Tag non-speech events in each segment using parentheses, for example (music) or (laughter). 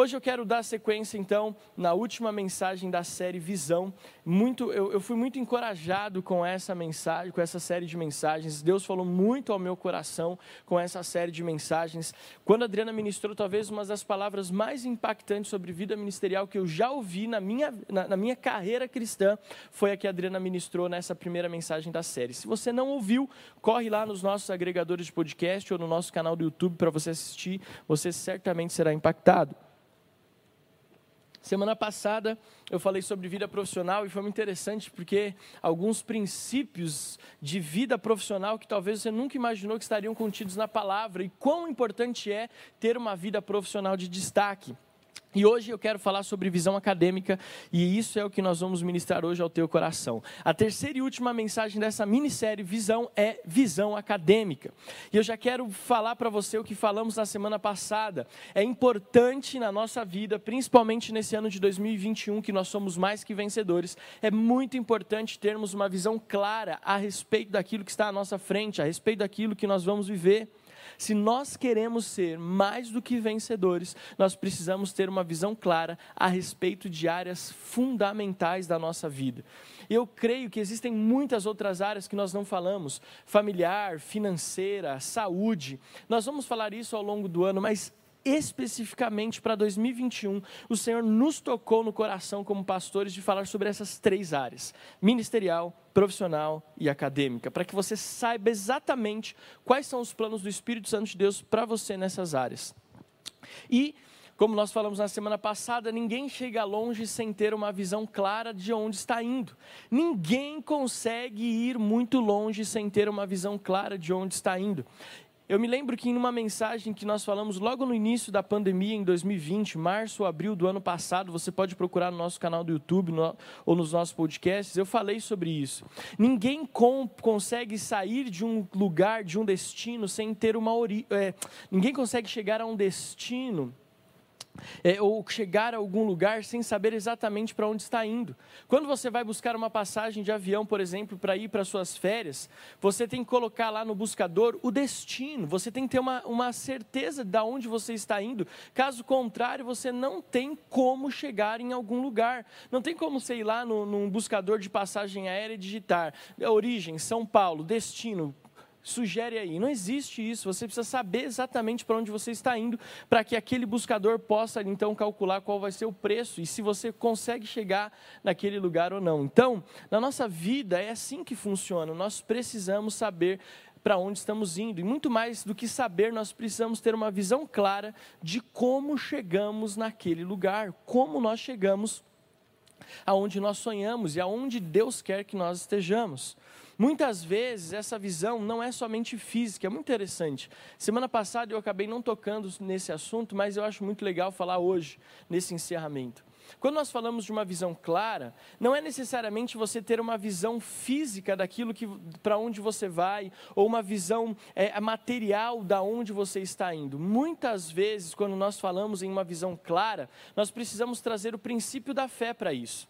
Hoje eu quero dar sequência, então, na última mensagem da série Visão. Muito, eu, eu, fui muito encorajado com essa mensagem, com essa série de mensagens. Deus falou muito ao meu coração com essa série de mensagens. Quando a Adriana ministrou, talvez uma das palavras mais impactantes sobre vida ministerial que eu já ouvi na minha, na, na minha carreira cristã foi a que a Adriana ministrou nessa primeira mensagem da série. Se você não ouviu, corre lá nos nossos agregadores de podcast ou no nosso canal do YouTube para você assistir. Você certamente será impactado. Semana passada eu falei sobre vida profissional e foi muito interessante porque alguns princípios de vida profissional que talvez você nunca imaginou que estariam contidos na palavra e quão importante é ter uma vida profissional de destaque. E hoje eu quero falar sobre visão acadêmica, e isso é o que nós vamos ministrar hoje ao teu coração. A terceira e última mensagem dessa minissérie Visão é visão acadêmica. E eu já quero falar para você o que falamos na semana passada. É importante na nossa vida, principalmente nesse ano de 2021, que nós somos mais que vencedores, é muito importante termos uma visão clara a respeito daquilo que está à nossa frente, a respeito daquilo que nós vamos viver. Se nós queremos ser mais do que vencedores, nós precisamos ter uma visão clara a respeito de áreas fundamentais da nossa vida. Eu creio que existem muitas outras áreas que nós não falamos: familiar, financeira, saúde. Nós vamos falar isso ao longo do ano, mas especificamente para 2021, o Senhor nos tocou no coração como pastores de falar sobre essas três áreas: ministerial, profissional e acadêmica, para que você saiba exatamente quais são os planos do Espírito Santo de Deus para você nessas áreas. E como nós falamos na semana passada, ninguém chega longe sem ter uma visão clara de onde está indo. Ninguém consegue ir muito longe sem ter uma visão clara de onde está indo. Eu me lembro que em uma mensagem que nós falamos logo no início da pandemia, em 2020, março ou abril do ano passado, você pode procurar no nosso canal do YouTube no, ou nos nossos podcasts, eu falei sobre isso. Ninguém com, consegue sair de um lugar, de um destino, sem ter uma origem. É, ninguém consegue chegar a um destino é, ou chegar a algum lugar sem saber exatamente para onde está indo. Quando você vai buscar uma passagem de avião, por exemplo, para ir para suas férias, você tem que colocar lá no buscador o destino, você tem que ter uma, uma certeza de onde você está indo. Caso contrário, você não tem como chegar em algum lugar. Não tem como você ir lá no, num buscador de passagem aérea e digitar origem, São Paulo, destino, sugere aí. Não existe isso. Você precisa saber exatamente para onde você está indo, para que aquele buscador possa então calcular qual vai ser o preço e se você consegue chegar naquele lugar ou não. Então, na nossa vida é assim que funciona. Nós precisamos saber para onde estamos indo. E muito mais do que saber, nós precisamos ter uma visão clara de como chegamos naquele lugar, como nós chegamos aonde nós sonhamos e aonde Deus quer que nós estejamos. Muitas vezes essa visão não é somente física, é muito interessante. Semana passada eu acabei não tocando nesse assunto, mas eu acho muito legal falar hoje, nesse encerramento. Quando nós falamos de uma visão clara, não é necessariamente você ter uma visão física daquilo que para onde você vai, ou uma visão é, material da onde você está indo. Muitas vezes, quando nós falamos em uma visão clara, nós precisamos trazer o princípio da fé para isso.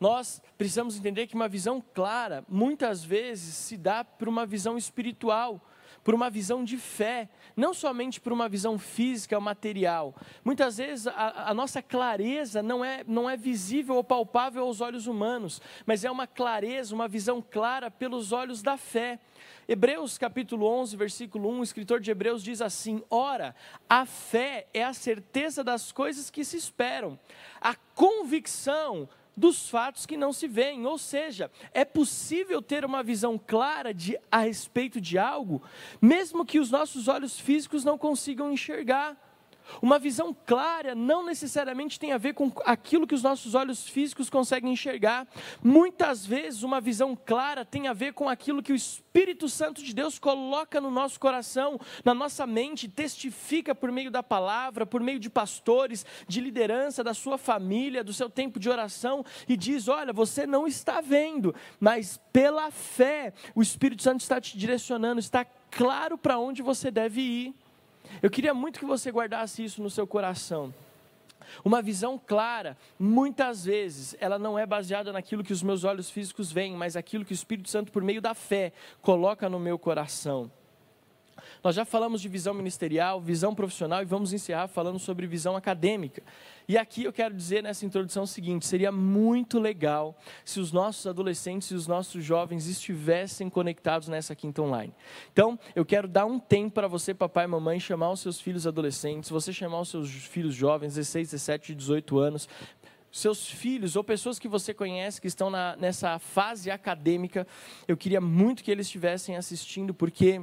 Nós precisamos entender que uma visão clara, muitas vezes, se dá por uma visão espiritual, por uma visão de fé, não somente por uma visão física ou material. Muitas vezes a, a, nossa clareza não é, não é visível ou palpável aos olhos humanos, mas é uma clareza, uma visão clara pelos olhos da fé. Hebreus capítulo 11, versículo 1, o escritor de Hebreus diz assim: Ora, a fé é a certeza das coisas que se esperam, a convicção dos fatos que não se veem. Ou seja, é possível ter uma visão clara de, a respeito de algo, mesmo que os nossos olhos físicos não consigam enxergar. Uma visão clara não necessariamente tem a ver com aquilo que os nossos olhos físicos conseguem enxergar. Muitas vezes, uma visão clara tem a ver com aquilo que o Espírito Santo de Deus coloca no nosso coração, na nossa mente, testifica por meio da palavra, por meio de pastores, de liderança, da sua família, do seu tempo de oração, e diz: Olha, você não está vendo, mas pela fé, o Espírito Santo está te direcionando, está claro para onde você deve ir. Eu queria muito que você guardasse isso no seu coração. Uma visão clara, muitas vezes, ela não é baseada naquilo que os meus olhos físicos veem, mas aquilo que o Espírito Santo, por meio da fé, coloca no meu coração. Nós já falamos de visão ministerial, visão profissional e vamos encerrar falando sobre visão acadêmica. E aqui eu quero dizer nessa introdução o seguinte: seria muito legal se os nossos adolescentes e os nossos jovens estivessem conectados nessa quinta online. Então, eu quero dar um tempo para você, papai e mamãe, chamar os seus filhos adolescentes, você chamar os seus filhos jovens, 16, 17, 18 anos, seus filhos ou pessoas que você conhece que estão na, nessa fase acadêmica, eu queria muito que eles estivessem assistindo, porque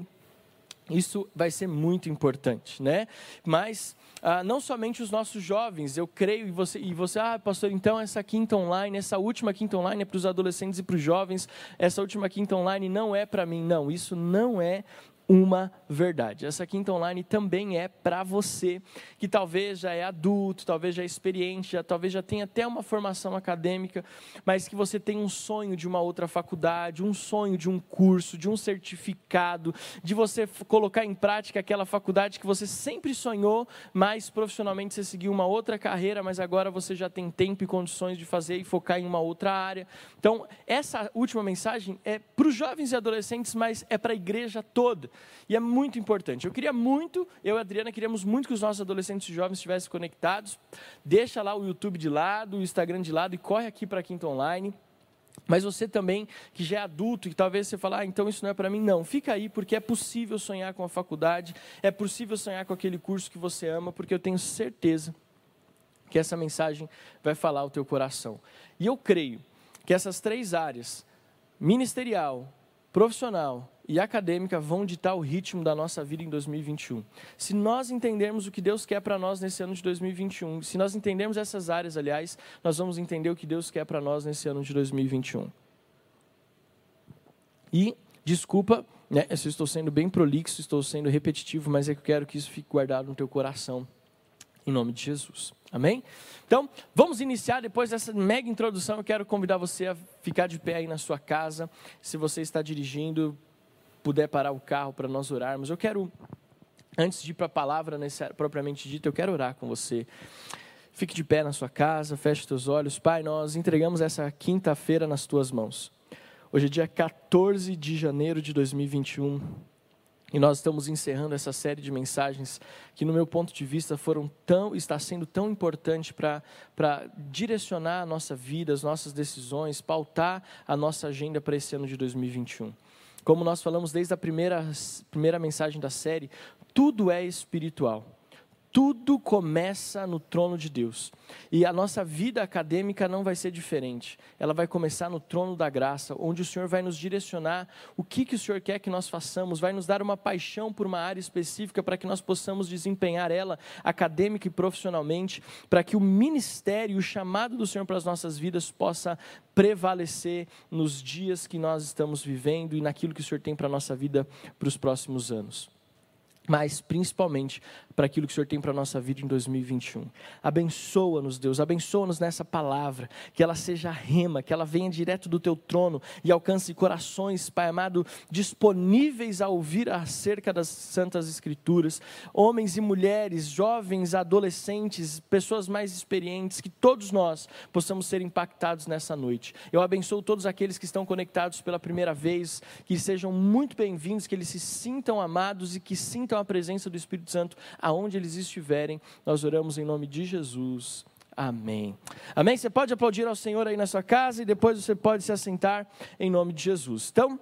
isso vai ser muito importante, né? Mas ah, não somente os nossos jovens, eu creio, e você, e você, ah, pastor, então essa quinta online, essa última quinta online é para os adolescentes e para os jovens, essa última quinta online não é para mim. Não, isso não é uma verdade. Essa quinta online também é para você que talvez já é adulto, talvez já é experiente, já, talvez já tenha até uma formação acadêmica, mas que você tem um sonho de uma outra faculdade, um sonho de um curso, de um certificado, de você colocar em prática aquela faculdade que você sempre sonhou, mas profissionalmente você seguiu uma outra carreira, mas agora você já tem tempo e condições de fazer e focar em uma outra área. Então, essa última mensagem é para os jovens e adolescentes, mas é para a igreja toda. E é muito importante. Eu queria muito, eu e a Adriana queríamos muito que os nossos adolescentes e jovens estivessem conectados. Deixa lá o YouTube de lado, o Instagram de lado e corre aqui para a Quinta Online. Mas você também, que já é adulto, que talvez você fale, ah, então isso não é para mim, não. Fica aí, porque é possível sonhar com a faculdade, é possível sonhar com aquele curso que você ama, porque eu tenho certeza que essa mensagem vai falar ao teu coração. E eu creio que essas três áreas, ministerial, profissional e acadêmica vão ditar o ritmo da nossa vida em 2021. Se nós entendermos o que Deus quer para nós nesse ano de 2021, se nós entendermos essas áreas, aliás, nós vamos entender o que Deus quer para nós nesse ano de 2021. E, desculpa, né, se eu estou sendo bem prolixo, estou sendo repetitivo, mas é que eu quero que isso fique guardado no teu coração, em nome de Jesus. Amém? Então, vamos iniciar depois dessa mega introdução. Eu quero convidar você a ficar de pé aí na sua casa. Se você está dirigindo, puder parar o carro para nós orarmos. Eu quero, antes de ir para a palavra propriamente dita, eu quero orar com você. Fique de pé na sua casa, feche os teus olhos. Pai, nós entregamos essa quinta-feira nas tuas mãos. Hoje é dia 14 de janeiro de 2021. E nós estamos encerrando essa série de mensagens que, no meu ponto de vista, foram tão, está sendo tão importante para direcionar a nossa vida, as nossas decisões, pautar a nossa agenda para esse ano de 2021. Como nós falamos desde a primeira, primeira mensagem da série, tudo é espiritual tudo começa no trono de Deus. E a nossa vida acadêmica não vai ser diferente. Ela vai começar no trono da graça, onde o Senhor vai nos direcionar o que, que o Senhor quer que nós façamos, vai nos dar uma paixão por uma área específica para que nós possamos desempenhar ela acadêmica e profissionalmente, para que o ministério, o chamado do Senhor para as nossas vidas possa prevalecer nos dias que nós estamos vivendo e naquilo que o Senhor tem para a nossa vida para os próximos anos mas principalmente para aquilo que o Senhor tem para a nossa vida em 2021. Abençoa-nos, Deus, abençoa-nos nessa palavra, que ela seja rema, que ela venha direto do teu trono e alcance corações, Pai amado, disponíveis a ouvir acerca das santas escrituras, homens e mulheres, jovens, adolescentes, pessoas mais experientes, que todos nós possamos ser impactados nessa noite. Eu abençoo todos aqueles que estão conectados pela primeira vez, que sejam muito bem-vindos, que eles se sintam amados e que sintam a presença do Espírito Santo aonde eles estiverem. Nós oramos em nome de Jesus. Amém. Amém? Você pode aplaudir ao Senhor aí na sua casa e depois você pode se assentar em nome de Jesus. Então,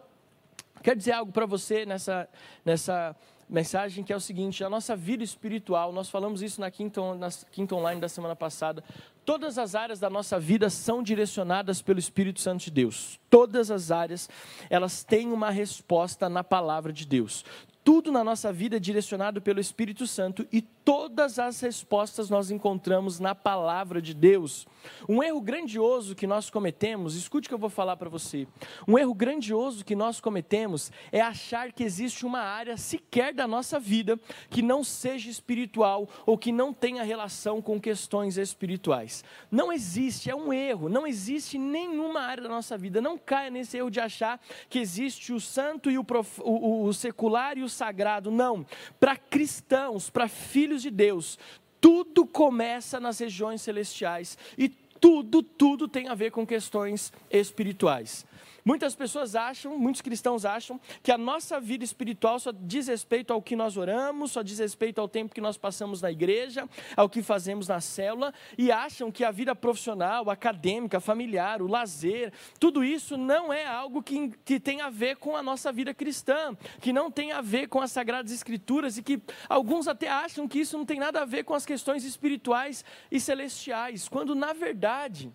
quero dizer algo para você nessa, nessa mensagem que é o seguinte: a nossa vida espiritual, nós falamos isso na quinta, na quinta online da semana passada. Todas as áreas da nossa vida são direcionadas pelo Espírito Santo de Deus. Todas as áreas, elas têm uma resposta na palavra de Deus tudo na nossa vida é direcionado pelo Espírito Santo e todas as respostas nós encontramos na palavra de Deus. Um erro grandioso que nós cometemos, escute o que eu vou falar para você. Um erro grandioso que nós cometemos é achar que existe uma área sequer da nossa vida que não seja espiritual ou que não tenha relação com questões espirituais. Não existe, é um erro. Não existe nenhuma área da nossa vida. Não caia nesse erro de achar que existe o santo e o, prof... o, o secular e o sagrado. Não. Para cristãos, para filhos de Deus, tudo começa nas regiões celestiais e tudo, tudo tem a ver com questões espirituais. Muitas pessoas acham, muitos cristãos acham, que a nossa vida espiritual só diz respeito ao que nós oramos, só diz respeito ao tempo que nós passamos na igreja, ao que fazemos na célula, e acham que a vida profissional, acadêmica, familiar, o lazer, tudo isso não é algo que, que tem a ver com a nossa vida cristã, que não tem a ver com as Sagradas Escrituras, e que alguns até acham que isso não tem nada a ver com as questões espirituais e celestiais, quando na verdade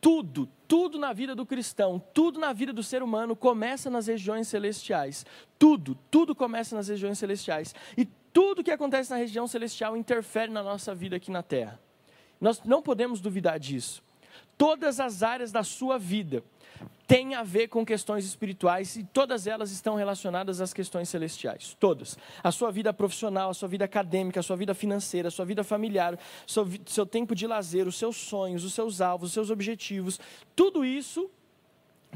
tudo, tudo na vida do cristão, tudo na vida do ser humano começa nas regiões celestiais. Tudo, tudo começa nas regiões celestiais. E tudo que acontece na região celestial interfere na nossa vida aqui na terra. Nós não podemos duvidar disso. Todas as áreas da sua vida tem a ver com questões espirituais e todas elas estão relacionadas às questões celestiais. Todas. A sua vida profissional, a sua vida acadêmica, a sua vida financeira, a sua vida familiar, seu, seu tempo de lazer, os seus sonhos, os seus alvos, os seus objetivos. Tudo isso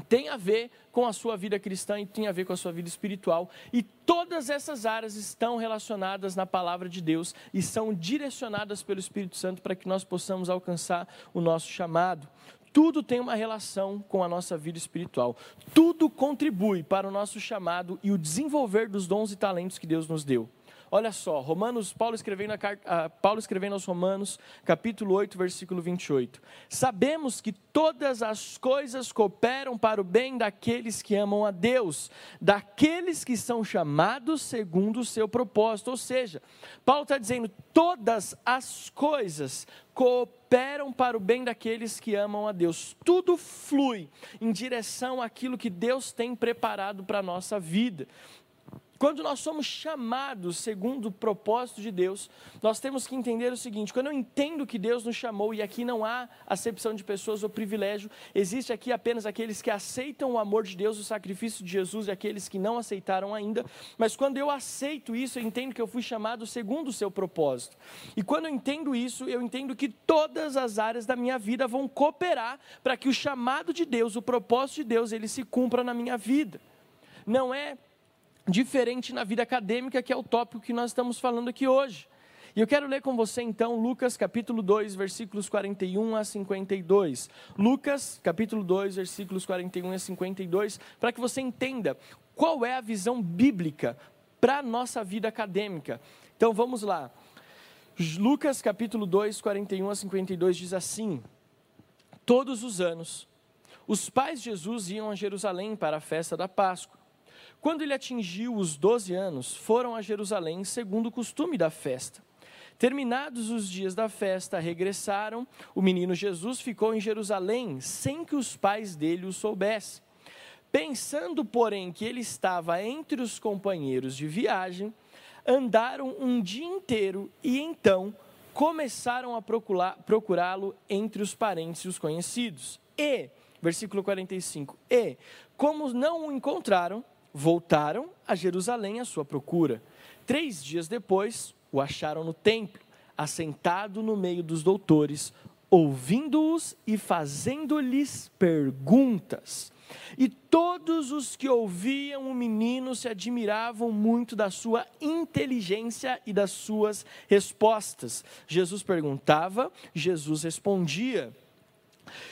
tem a ver com a sua vida cristã e tem a ver com a sua vida espiritual. E todas essas áreas estão relacionadas na palavra de Deus e são direcionadas pelo Espírito Santo para que nós possamos alcançar o nosso chamado tudo tem uma relação com a nossa vida espiritual. Tudo contribui para o nosso chamado e o desenvolver dos dons e talentos que Deus nos deu. Olha só, Romanos, Paulo escrevendo, a, Paulo escrevendo aos Romanos, capítulo 8, versículo 28. Sabemos que todas as coisas cooperam para o bem daqueles que amam a Deus, daqueles que são chamados segundo o seu propósito. Ou seja, Paulo está dizendo: todas as coisas cooperam para o bem daqueles que amam a Deus. Tudo flui em direção àquilo que Deus tem preparado para a nossa vida. Quando nós somos chamados segundo o propósito de Deus, nós temos que entender o seguinte: quando eu entendo que Deus nos chamou, e aqui não há acepção de pessoas ou privilégio, existe aqui apenas aqueles que aceitam o amor de Deus, o sacrifício de Jesus, e aqueles que não aceitaram ainda. Mas quando eu aceito isso, eu entendo que eu fui chamado segundo o seu propósito. E quando eu entendo isso, eu entendo que todas as áreas da minha vida vão cooperar para que o chamado de Deus, o propósito de Deus, ele se cumpra na minha vida. Não é diferente na vida acadêmica, que é o tópico que nós estamos falando aqui hoje. E eu quero ler com você então Lucas capítulo 2, versículos 41 a 52. Lucas capítulo 2, versículos 41 a 52, para que você entenda qual é a visão bíblica para a nossa vida acadêmica. Então vamos lá. Lucas capítulo 2, 41 a 52 diz assim: Todos os anos, os pais de Jesus iam a Jerusalém para a festa da Páscoa. Quando ele atingiu os 12 anos, foram a Jerusalém segundo o costume da festa. Terminados os dias da festa, regressaram. O menino Jesus ficou em Jerusalém sem que os pais dele o soubessem. Pensando, porém, que ele estava entre os companheiros de viagem, andaram um dia inteiro e então começaram a procurá-lo entre os parentes e os conhecidos. E, versículo 45, e, como não o encontraram, voltaram a Jerusalém à sua procura. Três dias depois, o acharam no templo, assentado no meio dos doutores, ouvindo-os e fazendo-lhes perguntas. E todos os que ouviam o menino se admiravam muito da sua inteligência e das suas respostas. Jesus perguntava, Jesus respondia.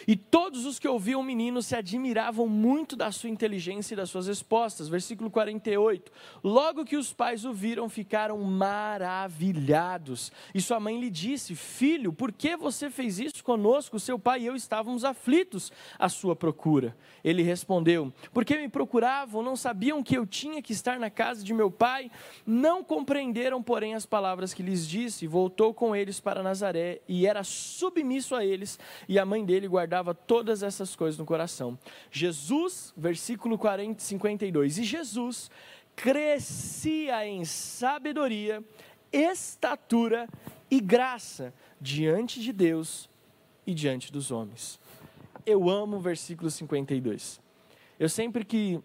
E todos os que ouviam o menino se admiravam muito da sua inteligência e das suas respostas. Versículo 48. Logo que os pais o viram, ficaram maravilhados. E sua mãe lhe disse: Filho, por que você fez isso conosco? Seu pai e eu estávamos aflitos à sua procura. Ele respondeu: Porque me procuravam, não sabiam que eu tinha que estar na casa de meu pai? Não compreenderam, porém, as palavras que lhes disse. Voltou com eles para Nazaré e era submisso a eles. E a mãe dele ele guardava todas essas coisas no coração. Jesus, versículo 40, 52. E Jesus crescia em sabedoria, estatura e graça diante de Deus e diante dos homens. Eu amo o versículo 52. Eu sempre que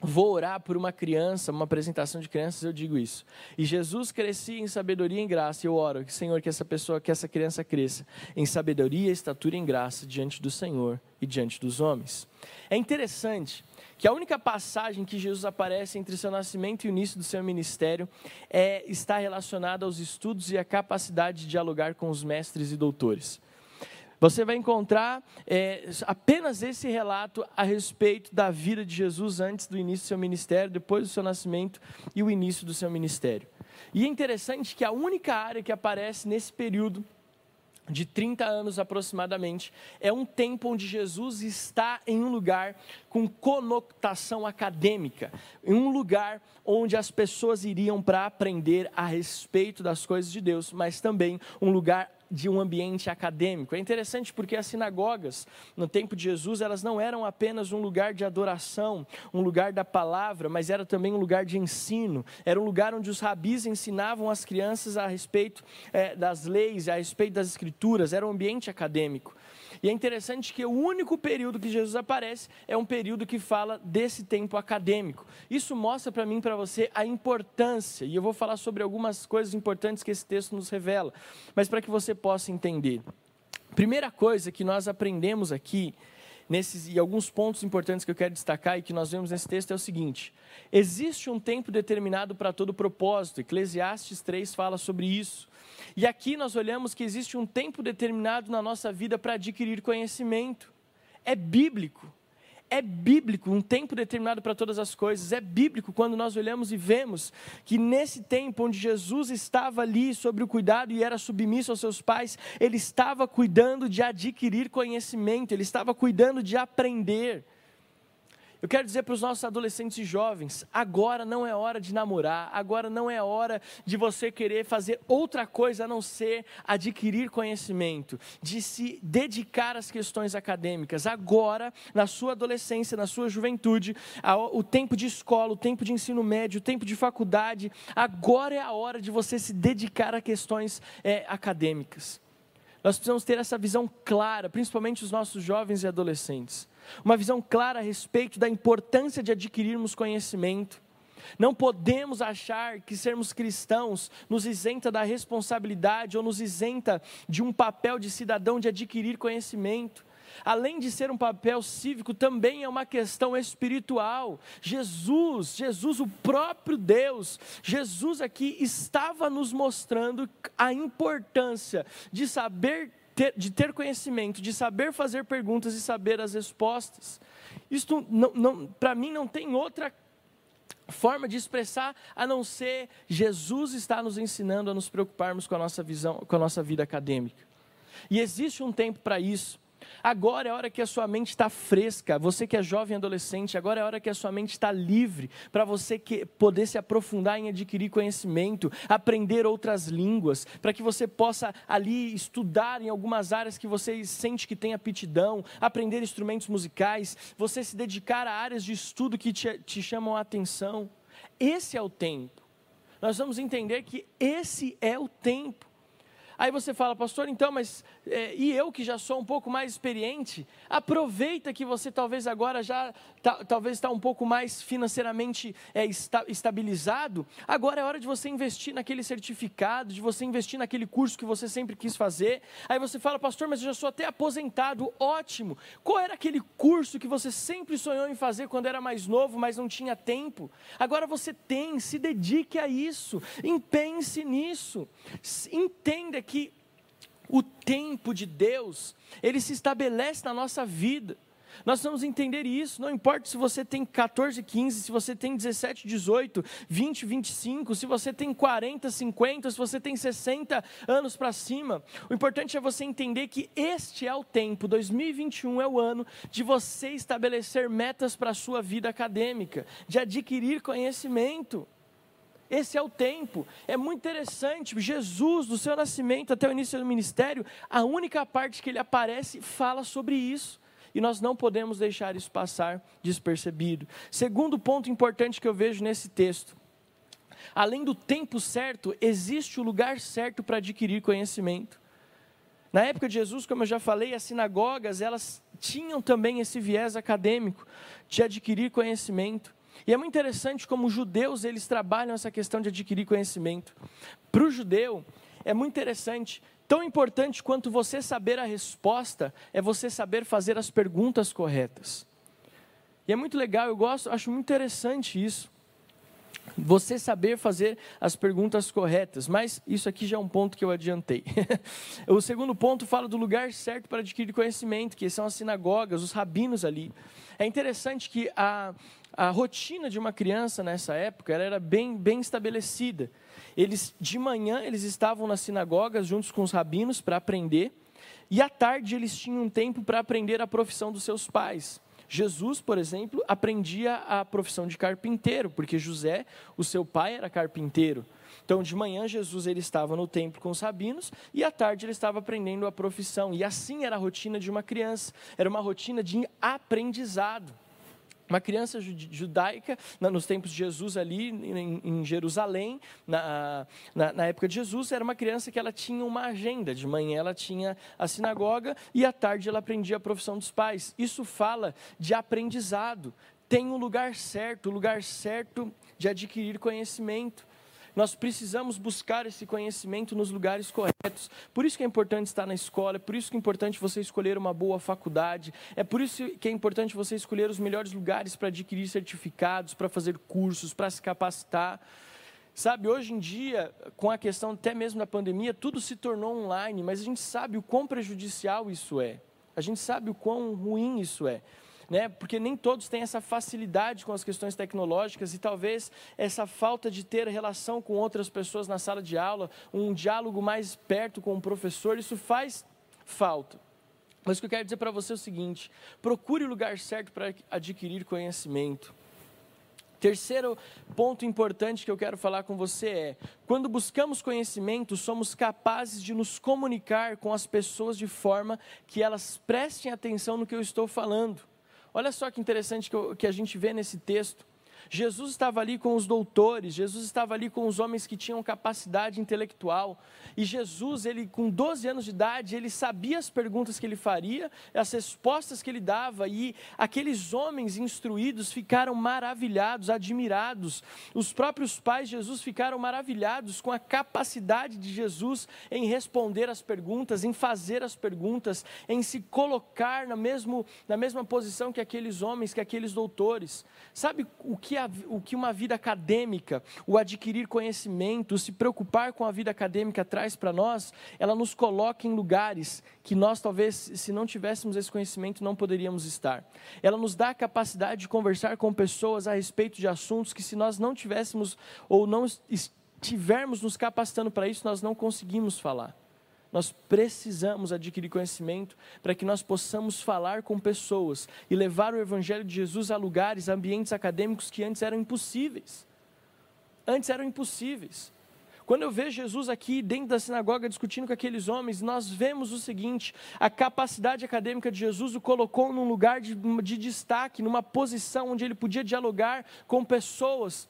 vou orar por uma criança, uma apresentação de crianças, eu digo isso. E Jesus crescia em sabedoria e em graça. Eu oro, Senhor, que essa pessoa, que essa criança cresça em sabedoria, estatura e em graça diante do Senhor e diante dos homens. É interessante que a única passagem que Jesus aparece entre seu nascimento e o início do seu ministério é está relacionada aos estudos e à capacidade de dialogar com os mestres e doutores. Você vai encontrar é, apenas esse relato a respeito da vida de Jesus antes do início do seu ministério, depois do seu nascimento e o início do seu ministério. E é interessante que a única área que aparece nesse período de 30 anos aproximadamente, é um tempo onde Jesus está em um lugar com conotação acadêmica, em um lugar onde as pessoas iriam para aprender a respeito das coisas de Deus, mas também um lugar de um ambiente acadêmico. É interessante porque as sinagogas, no tempo de Jesus, elas não eram apenas um lugar de adoração, um lugar da palavra, mas era também um lugar de ensino. Era um lugar onde os rabis ensinavam as crianças a respeito é, das leis, a respeito das escrituras. Era um ambiente acadêmico. E é interessante que o único período que Jesus aparece é um período que fala desse tempo acadêmico. Isso mostra para mim para você a importância, e eu vou falar sobre algumas coisas importantes que esse texto nos revela, mas para que você possa entender. Primeira coisa que nós aprendemos aqui, nesses, e alguns pontos importantes que eu quero destacar e que nós vemos nesse texto é o seguinte: existe um tempo determinado para todo propósito, Eclesiastes 3 fala sobre isso. E aqui nós olhamos que existe um tempo determinado na nossa vida para adquirir conhecimento. É bíblico. É bíblico um tempo determinado para todas as coisas. É bíblico quando nós olhamos e vemos que nesse tempo onde Jesus estava ali sobre o cuidado e era submisso aos seus pais, ele estava cuidando de adquirir conhecimento, ele estava cuidando de aprender. Eu quero dizer para os nossos adolescentes e jovens: agora não é hora de namorar, agora não é hora de você querer fazer outra coisa a não ser adquirir conhecimento, de se dedicar às questões acadêmicas. Agora, na sua adolescência, na sua juventude, o tempo de escola, o tempo de ensino médio, o tempo de faculdade, agora é a hora de você se dedicar a questões é, acadêmicas. Nós precisamos ter essa visão clara, principalmente os nossos jovens e adolescentes uma visão clara a respeito da importância de adquirirmos conhecimento. Não podemos achar que sermos cristãos nos isenta da responsabilidade ou nos isenta de um papel de cidadão de adquirir conhecimento. Além de ser um papel cívico, também é uma questão espiritual. Jesus, Jesus, o próprio Deus, Jesus aqui estava nos mostrando a importância de saber ter, de ter conhecimento, de saber fazer perguntas e saber as respostas. Isto, não, não, para mim, não tem outra forma de expressar a não ser Jesus está nos ensinando a nos preocuparmos com a nossa visão, com a nossa vida acadêmica. E existe um tempo para isso. Agora é a hora que a sua mente está fresca. Você que é jovem adolescente, agora é a hora que a sua mente está livre para você que, poder se aprofundar em adquirir conhecimento, aprender outras línguas, para que você possa ali estudar em algumas áreas que você sente que tem aptidão, aprender instrumentos musicais, você se dedicar a áreas de estudo que te, te chamam a atenção. Esse é o tempo. Nós vamos entender que esse é o tempo. Aí você fala, pastor, então, mas é, e eu que já sou um pouco mais experiente, aproveita que você talvez agora já tá, talvez está um pouco mais financeiramente é, esta, estabilizado. Agora é hora de você investir naquele certificado, de você investir naquele curso que você sempre quis fazer. Aí você fala, pastor, mas eu já sou até aposentado, ótimo. Qual era aquele curso que você sempre sonhou em fazer quando era mais novo, mas não tinha tempo? Agora você tem, se dedique a isso, empenhe-se nisso, entenda que o tempo de Deus, ele se estabelece na nossa vida. Nós vamos entender isso, não importa se você tem 14, 15, se você tem 17, 18, 20, 25, se você tem 40, 50, se você tem 60 anos para cima. O importante é você entender que este é o tempo, 2021 é o ano de você estabelecer metas para a sua vida acadêmica, de adquirir conhecimento. Esse é o tempo. É muito interessante. Jesus, do seu nascimento até o início do ministério, a única parte que ele aparece fala sobre isso. E nós não podemos deixar isso passar despercebido. Segundo ponto importante que eu vejo nesse texto: além do tempo certo, existe o lugar certo para adquirir conhecimento. Na época de Jesus, como eu já falei, as sinagogas, elas tinham também esse viés acadêmico de adquirir conhecimento. E é muito interessante como os judeus eles trabalham essa questão de adquirir conhecimento. Para o judeu é muito interessante, tão importante quanto você saber a resposta é você saber fazer as perguntas corretas. E é muito legal, eu gosto, acho muito interessante isso. você saber fazer as perguntas corretas. Mas isso aqui já é um ponto que eu adiantei. (laughs) o segundo ponto fala do lugar certo para adquirir conhecimento, que são as sinagogas, os rabinos ali. É interessante que a, a rotina de uma criança nessa época era bem, bem estabelecida. Eles de manhã eles estavam nas sinagogas juntos com os rabinos para aprender, e à tarde eles tinham um tempo para aprender a profissão dos seus pais. Jesus, por exemplo, aprendia a profissão de carpinteiro, porque José, o seu pai, era carpinteiro. Então, de manhã, Jesus ele estava no templo com os rabinos e à tarde ele estava aprendendo a profissão. E assim era a rotina de uma criança, era uma rotina de aprendizado. Uma criança judaica, nos tempos de Jesus ali em, Jerusalém, na, na, na, época de Jesus, era uma criança que ela tinha uma agenda. De manhã ela tinha a sinagoga e à tarde ela aprendia a profissão dos pais. Isso fala de aprendizado. Tem um lugar certo, o lugar certo de adquirir conhecimento. Nós precisamos buscar esse conhecimento nos lugares corretos. Por isso que é importante estar na escola, é por isso que é importante você escolher uma boa faculdade, é por isso que é importante você escolher os melhores lugares para adquirir certificados, para fazer cursos, para se capacitar. Sabe, hoje em dia, com a questão até mesmo da pandemia, tudo se tornou online, mas a gente sabe o quão prejudicial isso é. A gente sabe o quão ruim isso é né? porque nem todos têm essa facilidade com as questões tecnológicas e talvez essa falta de ter relação com outras pessoas na sala de aula, um diálogo mais perto com o professor, isso faz falta. Mas o que eu quero dizer para você é o seguinte: procure o lugar certo para adquirir conhecimento. Terceiro ponto importante que eu quero falar com você é: quando buscamos conhecimento, somos capazes de nos comunicar com as pessoas de forma que elas prestem atenção no que eu estou falando. Olha só que interessante que, a gente vê nesse texto. Jesus estava ali com os doutores, Jesus estava ali com os homens que tinham capacidade intelectual. E Jesus, ele com 12 anos de idade, ele sabia as perguntas que ele faria, as respostas que ele dava, e aqueles homens instruídos ficaram maravilhados, admirados. Os próprios pais de Jesus ficaram maravilhados com a capacidade de Jesus em responder as perguntas, em fazer as perguntas, em se colocar na, mesmo, na mesma posição que aqueles homens, que aqueles doutores. Sabe o que a, o que uma vida acadêmica, o adquirir conhecimento, se preocupar com a vida acadêmica traz para nós, ela nos coloca em lugares que nós talvez, se não tivéssemos esse conhecimento, não poderíamos estar. Ela nos dá a capacidade de conversar com pessoas a respeito de assuntos que se nós não tivéssemos ou não estivermos nos capacitando para isso, nós não conseguimos falar. Nós precisamos adquirir conhecimento para que nós possamos falar com pessoas e levar o Evangelho de Jesus a lugares, ambientes acadêmicos que antes eram impossíveis. Antes eram impossíveis. Quando eu vejo Jesus aqui dentro da sinagoga discutindo com aqueles homens, nós vemos o seguinte: a capacidade acadêmica de Jesus o colocou num lugar de, de destaque, numa posição onde ele podia dialogar com pessoas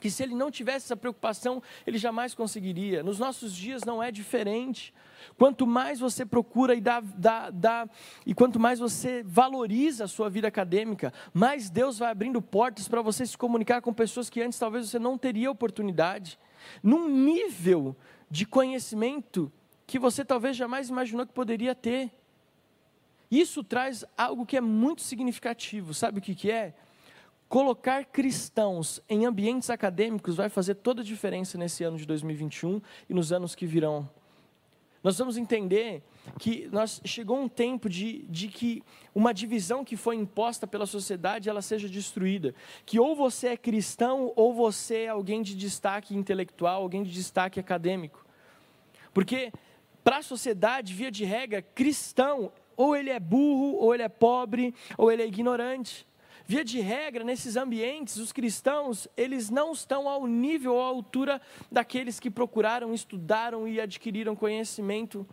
que se ele não tivesse essa preocupação, ele jamais conseguiria. Nos nossos dias não é diferente. Quanto mais você procura e dá, dá, dá, e quanto mais você valoriza a sua vida acadêmica, mais Deus vai abrindo portas para você se comunicar com pessoas que antes talvez você não teria oportunidade, num nível de conhecimento que você talvez jamais imaginou que poderia ter. Isso traz algo que é muito significativo, sabe o que, que é? Colocar cristãos em ambientes acadêmicos vai fazer toda a diferença nesse ano de 2021 e nos anos que virão. Nós vamos entender que nós chegou um tempo de, de que uma divisão que foi imposta pela sociedade ela seja destruída. Que ou você é cristão ou você é alguém de destaque intelectual, alguém de destaque acadêmico. Porque para a sociedade, via de regra, cristão, ou ele é burro, ou ele é pobre, ou ele é ignorante. Via de regra, nesses ambientes, os cristãos, eles não estão ao nível ou à altura daqueles que procuraram, estudaram e adquiriram conhecimento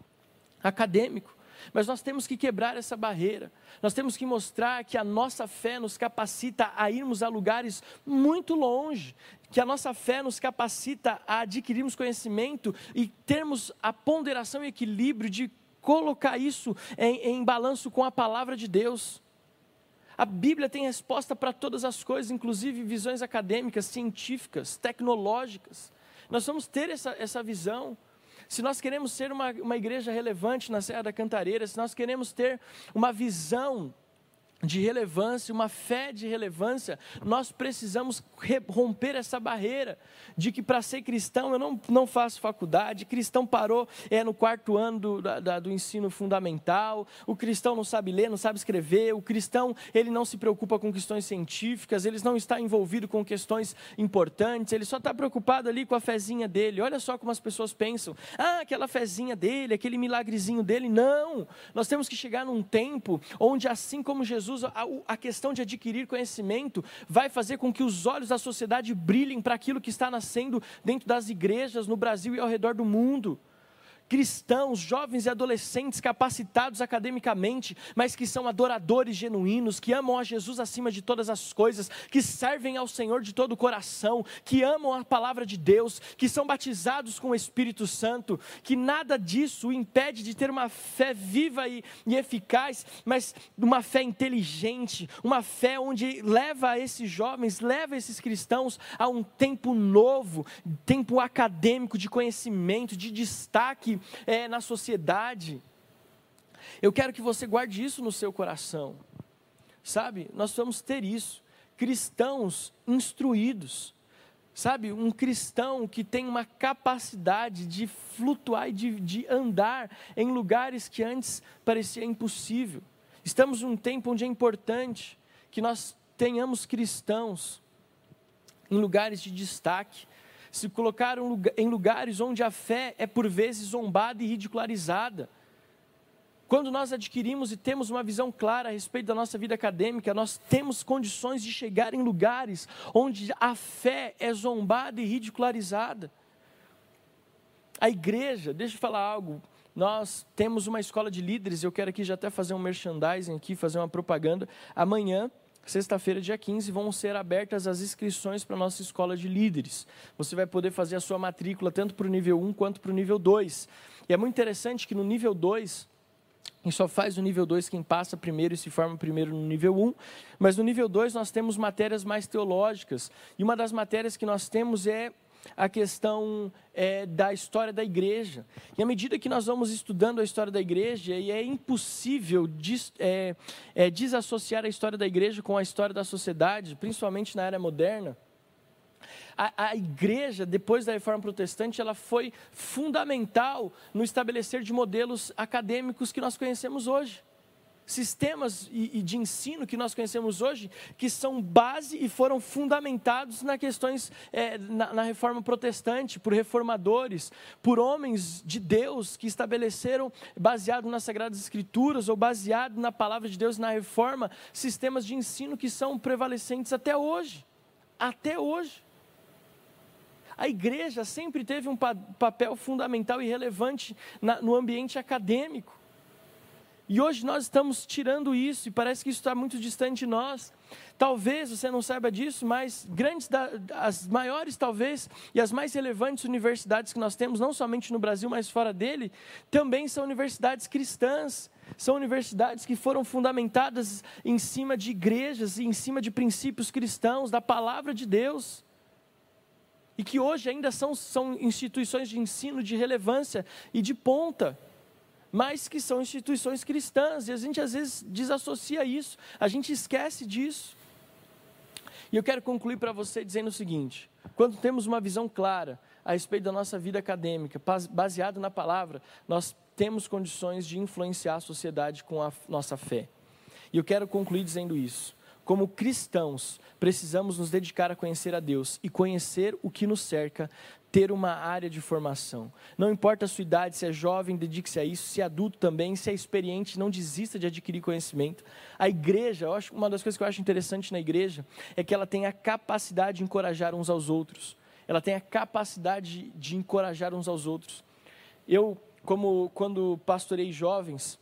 acadêmico. Mas nós temos que quebrar essa barreira. Nós temos que mostrar que a nossa fé nos capacita a irmos a lugares muito longe, que a nossa fé nos capacita a adquirirmos conhecimento e termos a ponderação e equilíbrio de colocar isso em, em balanço com a palavra de Deus. A Bíblia tem resposta para todas as coisas, inclusive visões acadêmicas, científicas, tecnológicas. Nós vamos ter essa, essa visão. Se nós queremos ser uma, uma igreja relevante na Serra da Cantareira, se nós queremos ter uma visão de relevância, uma fé de relevância, nós precisamos romper essa barreira de que para ser cristão eu não, não faço faculdade, cristão parou é no quarto ano do, da, do ensino fundamental, o cristão não sabe ler, não sabe escrever, o cristão ele não se preocupa com questões científicas, ele não está envolvido com questões importantes, ele só está preocupado ali com a fezinha dele. Olha só como as pessoas pensam, ah, aquela fezinha dele, aquele milagrezinho dele. Não, nós temos que chegar num tempo onde assim como Jesus Jesus, a, a questão de adquirir conhecimento vai fazer com que os olhos da sociedade brilhem para aquilo que está nascendo dentro das igrejas no Brasil e ao redor do mundo cristãos, jovens e adolescentes capacitados academicamente, mas que são adoradores genuínos, que amam a Jesus acima de todas as coisas, que servem ao Senhor de todo o coração, que amam a palavra de Deus, que são batizados com o Espírito Santo, que nada disso impede de ter uma fé viva e, e eficaz, mas uma fé inteligente, uma fé onde leva esses jovens, leva esses cristãos a um tempo novo, tempo acadêmico de conhecimento, de destaque é, na sociedade. Eu quero que você guarde isso no seu coração. Sabe, nós vamos ter isso. Cristãos instruídos. Sabe, um cristão que tem uma capacidade de flutuar e de, de andar em lugares que antes parecia impossível. Estamos num tempo onde é importante que nós tenhamos cristãos em lugares de destaque, se colocaram em lugares onde a fé é por vezes zombada e ridicularizada. Quando nós adquirimos e temos uma visão clara a respeito da nossa vida acadêmica, nós temos condições de chegar em lugares onde a fé é zombada e ridicularizada. A igreja, deixa eu falar algo, nós temos uma escola de líderes, eu quero aqui já até fazer um merchandising aqui, fazer uma propaganda. Amanhã Sexta-feira, dia 15, vão ser abertas as inscrições para a nossa escola de líderes. Você vai poder fazer a sua matrícula tanto para o nível 1 quanto para o nível 2. E é muito interessante que no nível 2, e só faz o nível 2 quem passa primeiro e se forma primeiro no nível 1. Mas no nível 2 nós temos matérias mais teológicas. E uma das matérias que nós temos é a questão é, da história da igreja. E à medida que nós vamos estudando a história da igreja, e é impossível des, é, é, desassociar a história da igreja com a história da sociedade, principalmente na era moderna. A, a, igreja, depois da reforma protestante, ela foi fundamental no estabelecer de modelos acadêmicos que nós conhecemos hoje sistemas e, de ensino que nós conhecemos hoje, que são base e foram fundamentados nas questões, é, na, na, reforma protestante, por reformadores, por homens de Deus que estabeleceram, baseado nas Sagradas Escrituras ou baseado na palavra de Deus, na reforma, sistemas de ensino que são prevalecentes até hoje. Até hoje. A igreja sempre teve um pa papel fundamental e relevante na, no ambiente acadêmico. E hoje nós estamos tirando isso e parece que isso está muito distante de nós. Talvez você não saiba disso, mas grandes, as maiores talvez e as mais relevantes universidades que nós temos, não somente no Brasil, mas fora dele, também são universidades cristãs. São universidades que foram fundamentadas em cima de igrejas e em cima de princípios cristãos, da palavra de Deus. E que hoje ainda são, são instituições de ensino de relevância e de ponta mas que são instituições cristãs, e a gente às vezes desassocia isso, a gente esquece disso. E eu quero concluir para você dizendo o seguinte: quando temos uma visão clara a respeito da nossa vida acadêmica, baseada na palavra, nós temos condições de influenciar a sociedade com a nossa fé. E eu quero concluir dizendo isso. Como cristãos, precisamos nos dedicar a conhecer a Deus e conhecer o que nos cerca, ter uma área de formação. Não importa a sua idade, se é jovem, dedique-se a isso, se é adulto também, se é experiente, não desista de adquirir conhecimento. A igreja, eu acho, uma das coisas que eu acho interessante na igreja é que ela tem a capacidade de encorajar uns aos outros. Ela tem a capacidade de encorajar uns aos outros. Eu, como quando pastorei jovens,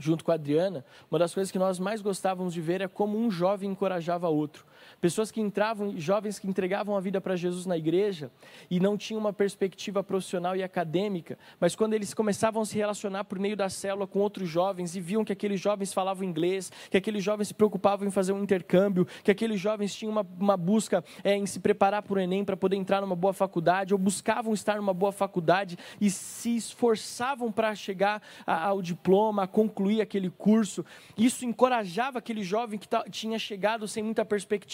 junto com a Adriana, uma das coisas que nós mais gostávamos de ver é como um jovem encorajava outro. Pessoas que entravam, jovens que entregavam a vida para Jesus na igreja e não tinham uma perspectiva profissional e acadêmica, mas quando eles começavam a se relacionar por meio da célula com outros jovens e viam que aqueles jovens falavam inglês, que aqueles jovens se preocupavam em fazer um intercâmbio, que aqueles jovens tinham uma, uma busca é, em se preparar para o Enem para poder entrar numa boa faculdade, ou buscavam estar numa boa faculdade e se esforçavam para chegar a, ao diploma, a concluir aquele curso. Isso encorajava aquele jovem que tinha chegado sem muita perspectiva,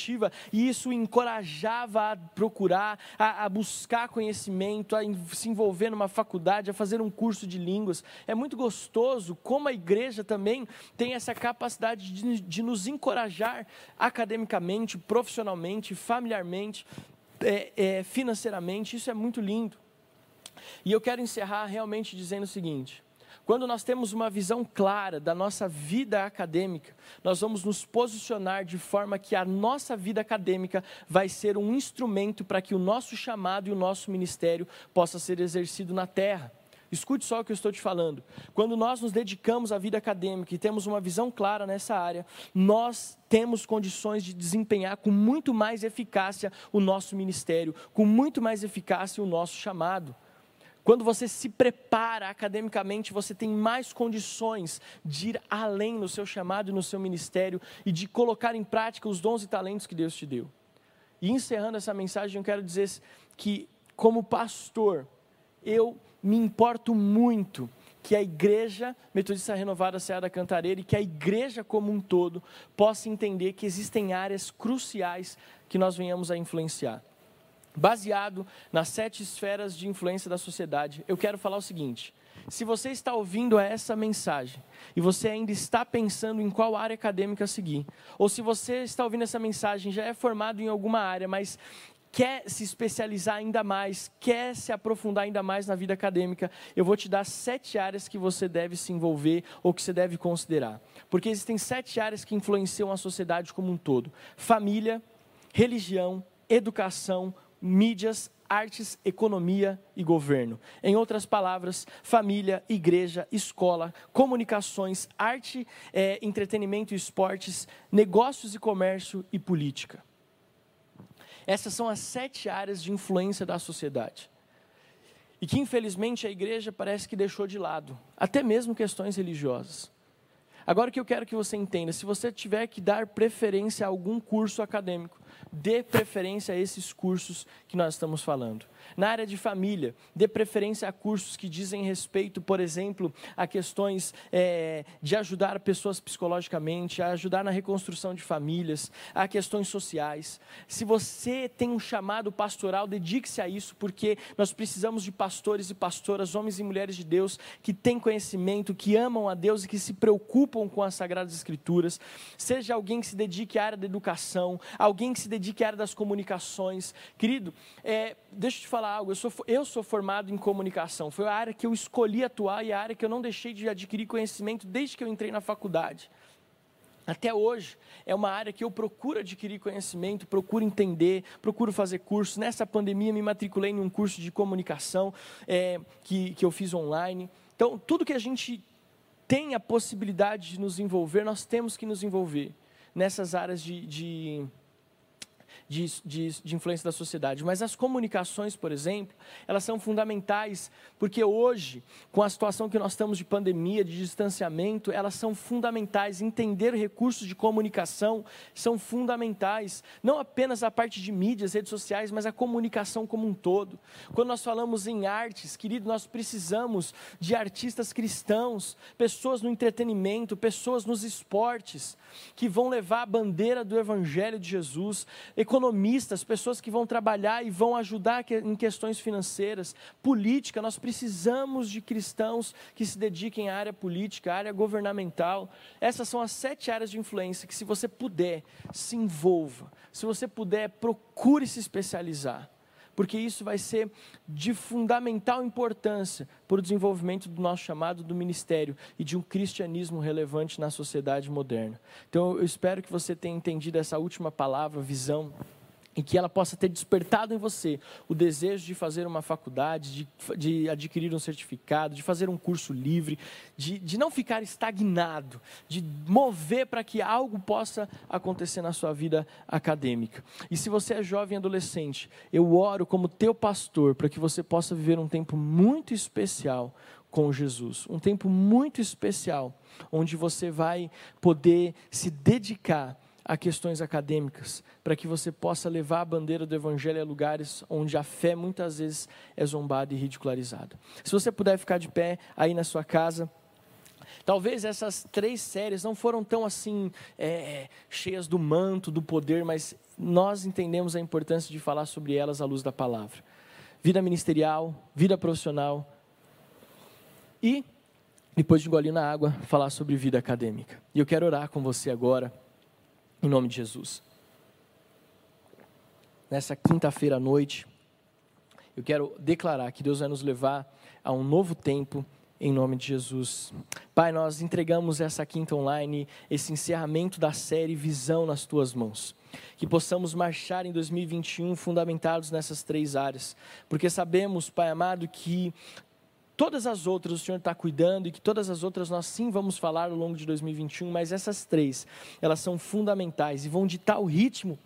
e isso encorajava a procurar, a, a buscar conhecimento, a se envolver numa faculdade, a fazer um curso de línguas. É muito gostoso como a igreja também tem essa capacidade de, de nos encorajar academicamente, profissionalmente, familiarmente, é, é, financeiramente. Isso é muito lindo. E eu quero encerrar realmente dizendo o seguinte: quando nós temos uma visão clara da nossa vida acadêmica, nós vamos nos posicionar de forma que a nossa vida acadêmica vai ser um instrumento para que o nosso chamado e o nosso ministério possa ser exercido na terra. Escute só o que eu estou te falando. Quando nós nos dedicamos à vida acadêmica e temos uma visão clara nessa área, nós temos condições de desempenhar com muito mais eficácia o nosso ministério, com muito mais eficácia o nosso chamado. Quando você se prepara academicamente, você tem mais condições de ir além no seu chamado e no seu ministério e de colocar em prática os dons e talentos que Deus te deu. E encerrando essa mensagem, eu quero dizer que, como pastor, eu me importo muito que a igreja metodista renovada Serra da Cantareira e que a igreja como um todo possa entender que existem áreas cruciais que nós venhamos a influenciar baseado nas sete esferas de influência da sociedade, eu quero falar o seguinte: se você está ouvindo essa mensagem e você ainda está pensando em qual área acadêmica seguir, ou se você está ouvindo essa mensagem já é formado em alguma área, mas quer se especializar ainda mais, quer se aprofundar ainda mais na vida acadêmica, eu vou te dar sete áreas que você deve se envolver ou que você deve considerar. Porque existem sete áreas que influenciam a sociedade como um todo: família, religião, educação, mídias, artes, economia e governo. Em outras palavras, família, igreja, escola, comunicações, arte, é, entretenimento e esportes, negócios e comércio e política. Essas são as sete áreas de influência da sociedade. E que infelizmente a igreja parece que deixou de lado, até mesmo questões religiosas. Agora o que eu quero que você entenda, se você tiver que dar preferência a algum curso acadêmico, dê preferência a esses cursos que nós estamos falando. Na área de família, dê preferência a cursos que dizem respeito, por exemplo, a questões é, de ajudar pessoas psicologicamente, a ajudar na reconstrução de famílias, a questões sociais. Se você tem um chamado pastoral, dedique-se a isso, porque nós precisamos de pastores e pastoras, homens e mulheres de Deus, que têm conhecimento, que amam a Deus e que se preocupam com as Sagradas Escrituras. Seja alguém que se dedique à área da educação, alguém que se dedique à área das comunicações. Querido, é, deixa eu te falar algo, eu sou, eu sou formado em comunicação, foi a área que eu escolhi atuar e a área que eu não deixei de adquirir conhecimento desde que eu entrei na faculdade. Até hoje, é uma área que eu procuro adquirir conhecimento, procuro entender, procuro fazer cursos. Nessa pandemia, me matriculei em um curso de comunicação é, que, que eu fiz online. Então, tudo que a gente tem a possibilidade de nos envolver, nós temos que nos envolver nessas áreas de, de de, de, de influência da sociedade. Mas as comunicações, por exemplo, elas são fundamentais, porque hoje, com a situação que nós estamos de pandemia, de distanciamento, elas são fundamentais. Entender recursos de comunicação são fundamentais. Não apenas a parte de mídias, redes sociais, mas a comunicação como um todo. Quando nós falamos em artes, querido, nós precisamos de artistas cristãos, pessoas no entretenimento, pessoas nos esportes, que vão levar a bandeira do Evangelho de Jesus economistas, pessoas que vão trabalhar e vão ajudar em questões financeiras, política. Nós precisamos de cristãos que se dediquem à área política, à área governamental. Essas são as sete áreas de influência que, se você puder, se envolva. Se você puder, procure se especializar porque isso vai ser de fundamental importância para o desenvolvimento do nosso chamado do ministério e de um cristianismo relevante na sociedade moderna. Então, eu espero que você tenha entendido essa última palavra, visão e que ela possa ter despertado em você o desejo de fazer uma faculdade, de, de adquirir um certificado, de fazer um curso livre, de, de não ficar estagnado, de mover para que algo possa acontecer na sua vida acadêmica. E se você é jovem adolescente, eu oro como teu pastor para que você possa viver um tempo muito especial com Jesus, um tempo muito especial, onde você vai poder se dedicar a questões acadêmicas, para que você possa levar a bandeira do Evangelho a lugares onde a fé muitas vezes é zombada e ridicularizada. Se você puder ficar de pé aí na sua casa, Talvez essas três séries não foram tão assim é, cheias do manto, do poder, mas nós entendemos a importância de falar sobre elas à luz da palavra. Vida ministerial, vida profissional e depois de engolir na água, falar sobre vida acadêmica. E eu quero orar com você agora, em nome de Jesus. Nessa quinta-feira à noite, eu quero declarar que Deus vai nos levar a um novo tempo em nome de Jesus. Pai, nós entregamos essa quinta online, esse encerramento da série Visão nas tuas mãos. Que possamos marchar em 2021 fundamentados nessas três áreas, porque sabemos, Pai amado, que todas as outras o Senhor está cuidando e que todas as outras nós sim vamos falar ao longo de 2021, mas essas três, elas são fundamentais e vão ditar o ritmo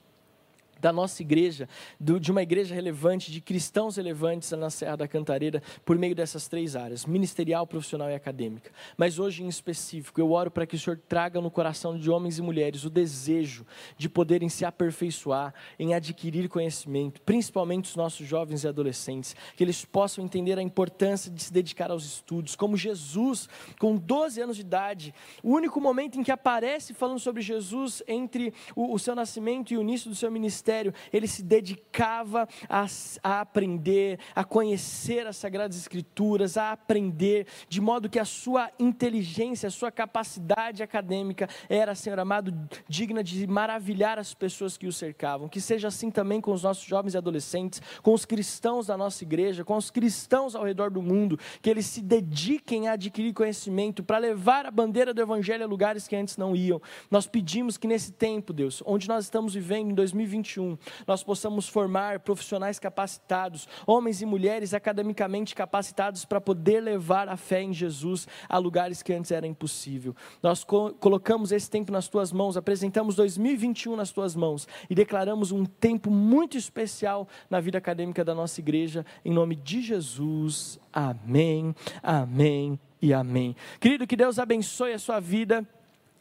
da nossa igreja, do, de uma igreja relevante, de cristãos relevantes na Serra da Cantareira, por meio dessas três áreas, ministerial, profissional e acadêmica. Mas hoje em específico, eu oro para que o Senhor traga no coração de homens e mulheres o desejo de poderem se aperfeiçoar, em adquirir conhecimento, principalmente os nossos jovens e adolescentes, que eles possam entender a importância de se dedicar aos estudos, como Jesus, com 12 anos de idade, o único momento em que aparece falando sobre Jesus entre o, o seu nascimento e o início do seu ministério, ministério, ele se dedicava a, a aprender, a conhecer as Sagradas Escrituras, a aprender, de modo que a sua inteligência, a sua capacidade acadêmica era, Senhor amado, digna de maravilhar as pessoas que o cercavam. Que seja assim também com os nossos jovens e adolescentes, com os cristãos da nossa igreja, com os cristãos ao redor do mundo, que eles se dediquem a adquirir conhecimento para levar a bandeira do Evangelho a lugares que antes não iam. Nós pedimos que nesse tempo, Deus, onde nós estamos vivendo em 2021, 2021 nós possamos formar profissionais capacitados, homens e mulheres academicamente capacitados para poder levar a fé em Jesus a lugares que antes era impossível. Nós co colocamos esse tempo nas tuas mãos, apresentamos 2021 nas tuas mãos e declaramos um tempo muito especial na vida acadêmica da nossa igreja, em nome de Jesus. Amém, amém e amém. Querido, que Deus abençoe a sua vida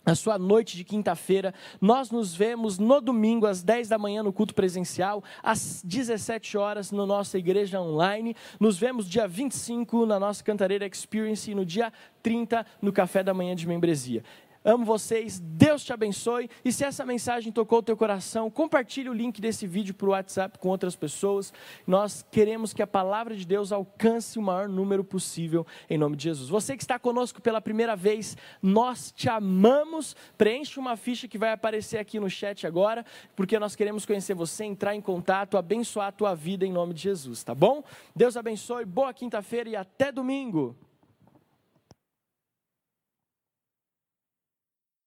a sua noite de quinta-feira. Nós nos vemos no domingo às 10 da manhã no culto presencial, às 17 horas na nossa igreja online. Nos vemos dia 25 na nossa Cantareira Experience e no dia 30 no café da manhã de membresia. Amo vocês, Deus te abençoe. E se essa mensagem tocou o teu coração, compartilhe o link desse vídeo para o WhatsApp com outras pessoas. Nós queremos que a palavra de Deus alcance o maior número possível, em nome de Jesus. Você que está conosco pela primeira vez, nós te amamos. Preenche uma ficha que vai aparecer aqui no chat agora, porque nós queremos conhecer você, entrar em contato, abençoar a tua vida em nome de Jesus, tá bom? Deus abençoe, boa quinta-feira e até domingo.